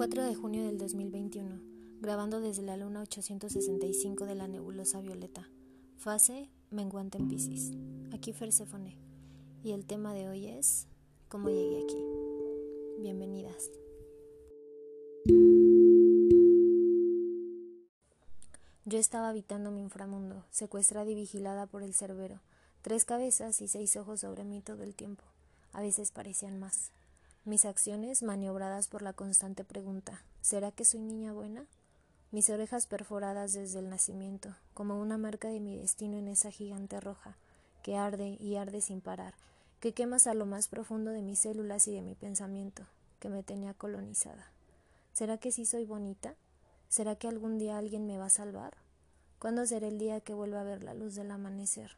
4 de junio del 2021, grabando desde la luna 865 de la nebulosa violeta. Fase menguante en Pisces. Aquí Fersefone. Y el tema de hoy es cómo llegué aquí. Bienvenidas. Yo estaba habitando mi inframundo, secuestrada y vigilada por el cerbero, tres cabezas y seis ojos sobre mí todo el tiempo. A veces parecían más. Mis acciones maniobradas por la constante pregunta ¿Será que soy niña buena? Mis orejas perforadas desde el nacimiento, como una marca de mi destino en esa gigante roja, que arde y arde sin parar, que quemas a lo más profundo de mis células y de mi pensamiento, que me tenía colonizada. ¿Será que sí soy bonita? ¿Será que algún día alguien me va a salvar? ¿Cuándo será el día que vuelva a ver la luz del amanecer?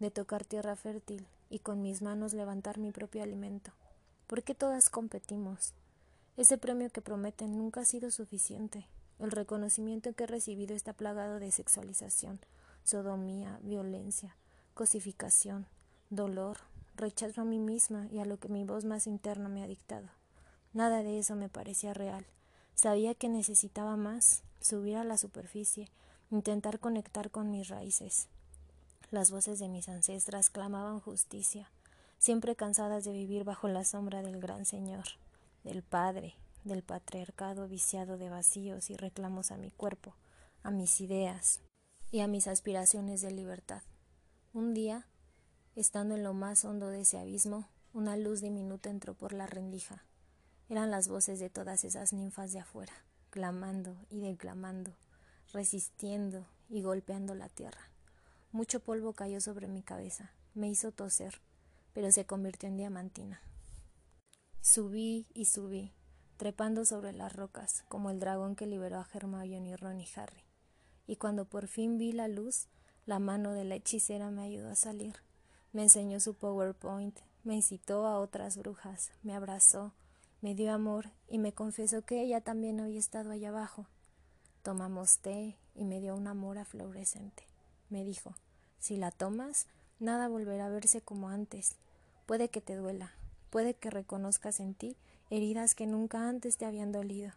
De tocar tierra fértil y con mis manos levantar mi propio alimento ¿Por qué todas competimos? Ese premio que prometen nunca ha sido suficiente. El reconocimiento que he recibido está plagado de sexualización, sodomía, violencia, cosificación, dolor, rechazo a mí misma y a lo que mi voz más interna me ha dictado. Nada de eso me parecía real. Sabía que necesitaba más, subir a la superficie, intentar conectar con mis raíces. Las voces de mis ancestras clamaban justicia, siempre cansadas de vivir bajo la sombra del gran Señor, del Padre, del patriarcado viciado de vacíos y reclamos a mi cuerpo, a mis ideas y a mis aspiraciones de libertad. Un día, estando en lo más hondo de ese abismo, una luz diminuta entró por la rendija. Eran las voces de todas esas ninfas de afuera, clamando y declamando, resistiendo y golpeando la tierra. Mucho polvo cayó sobre mi cabeza, me hizo toser, pero se convirtió en diamantina. Subí y subí, trepando sobre las rocas, como el dragón que liberó a Hermione, Ron y Harry. Y cuando por fin vi la luz, la mano de la hechicera me ayudó a salir. Me enseñó su PowerPoint, me incitó a otras brujas, me abrazó, me dio amor y me confesó que ella también había estado allá abajo. Tomamos té y me dio un amor aflorescente. Me dijo, si la tomas, nada volverá a verse como antes. Puede que te duela, puede que reconozcas en ti heridas que nunca antes te habían dolido.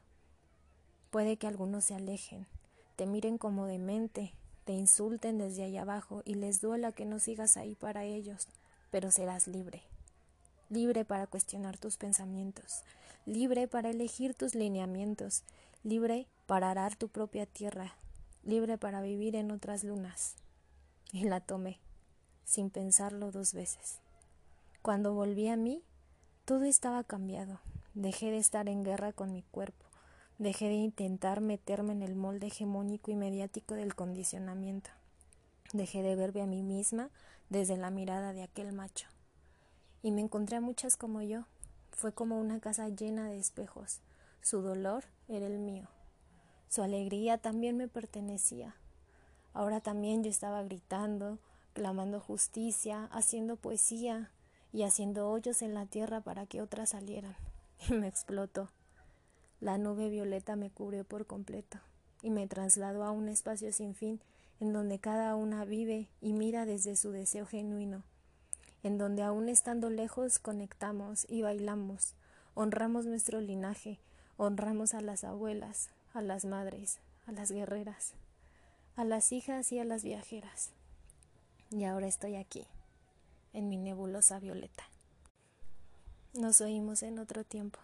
Puede que algunos se alejen, te miren como demente, te insulten desde allá abajo y les duela que no sigas ahí para ellos, pero serás libre. Libre para cuestionar tus pensamientos, libre para elegir tus lineamientos, libre para arar tu propia tierra, libre para vivir en otras lunas. Y la tomé, sin pensarlo dos veces. Cuando volví a mí, todo estaba cambiado. Dejé de estar en guerra con mi cuerpo. Dejé de intentar meterme en el molde hegemónico y mediático del condicionamiento. Dejé de verme a mí misma desde la mirada de aquel macho. Y me encontré a muchas como yo. Fue como una casa llena de espejos. Su dolor era el mío. Su alegría también me pertenecía. Ahora también yo estaba gritando, clamando justicia, haciendo poesía, y haciendo hoyos en la tierra para que otras salieran. Y me explotó. La nube violeta me cubrió por completo y me trasladó a un espacio sin fin en donde cada una vive y mira desde su deseo genuino, en donde aún estando lejos conectamos y bailamos, honramos nuestro linaje, honramos a las abuelas, a las madres, a las guerreras, a las hijas y a las viajeras. Y ahora estoy aquí en mi nebulosa violeta. Nos oímos en otro tiempo.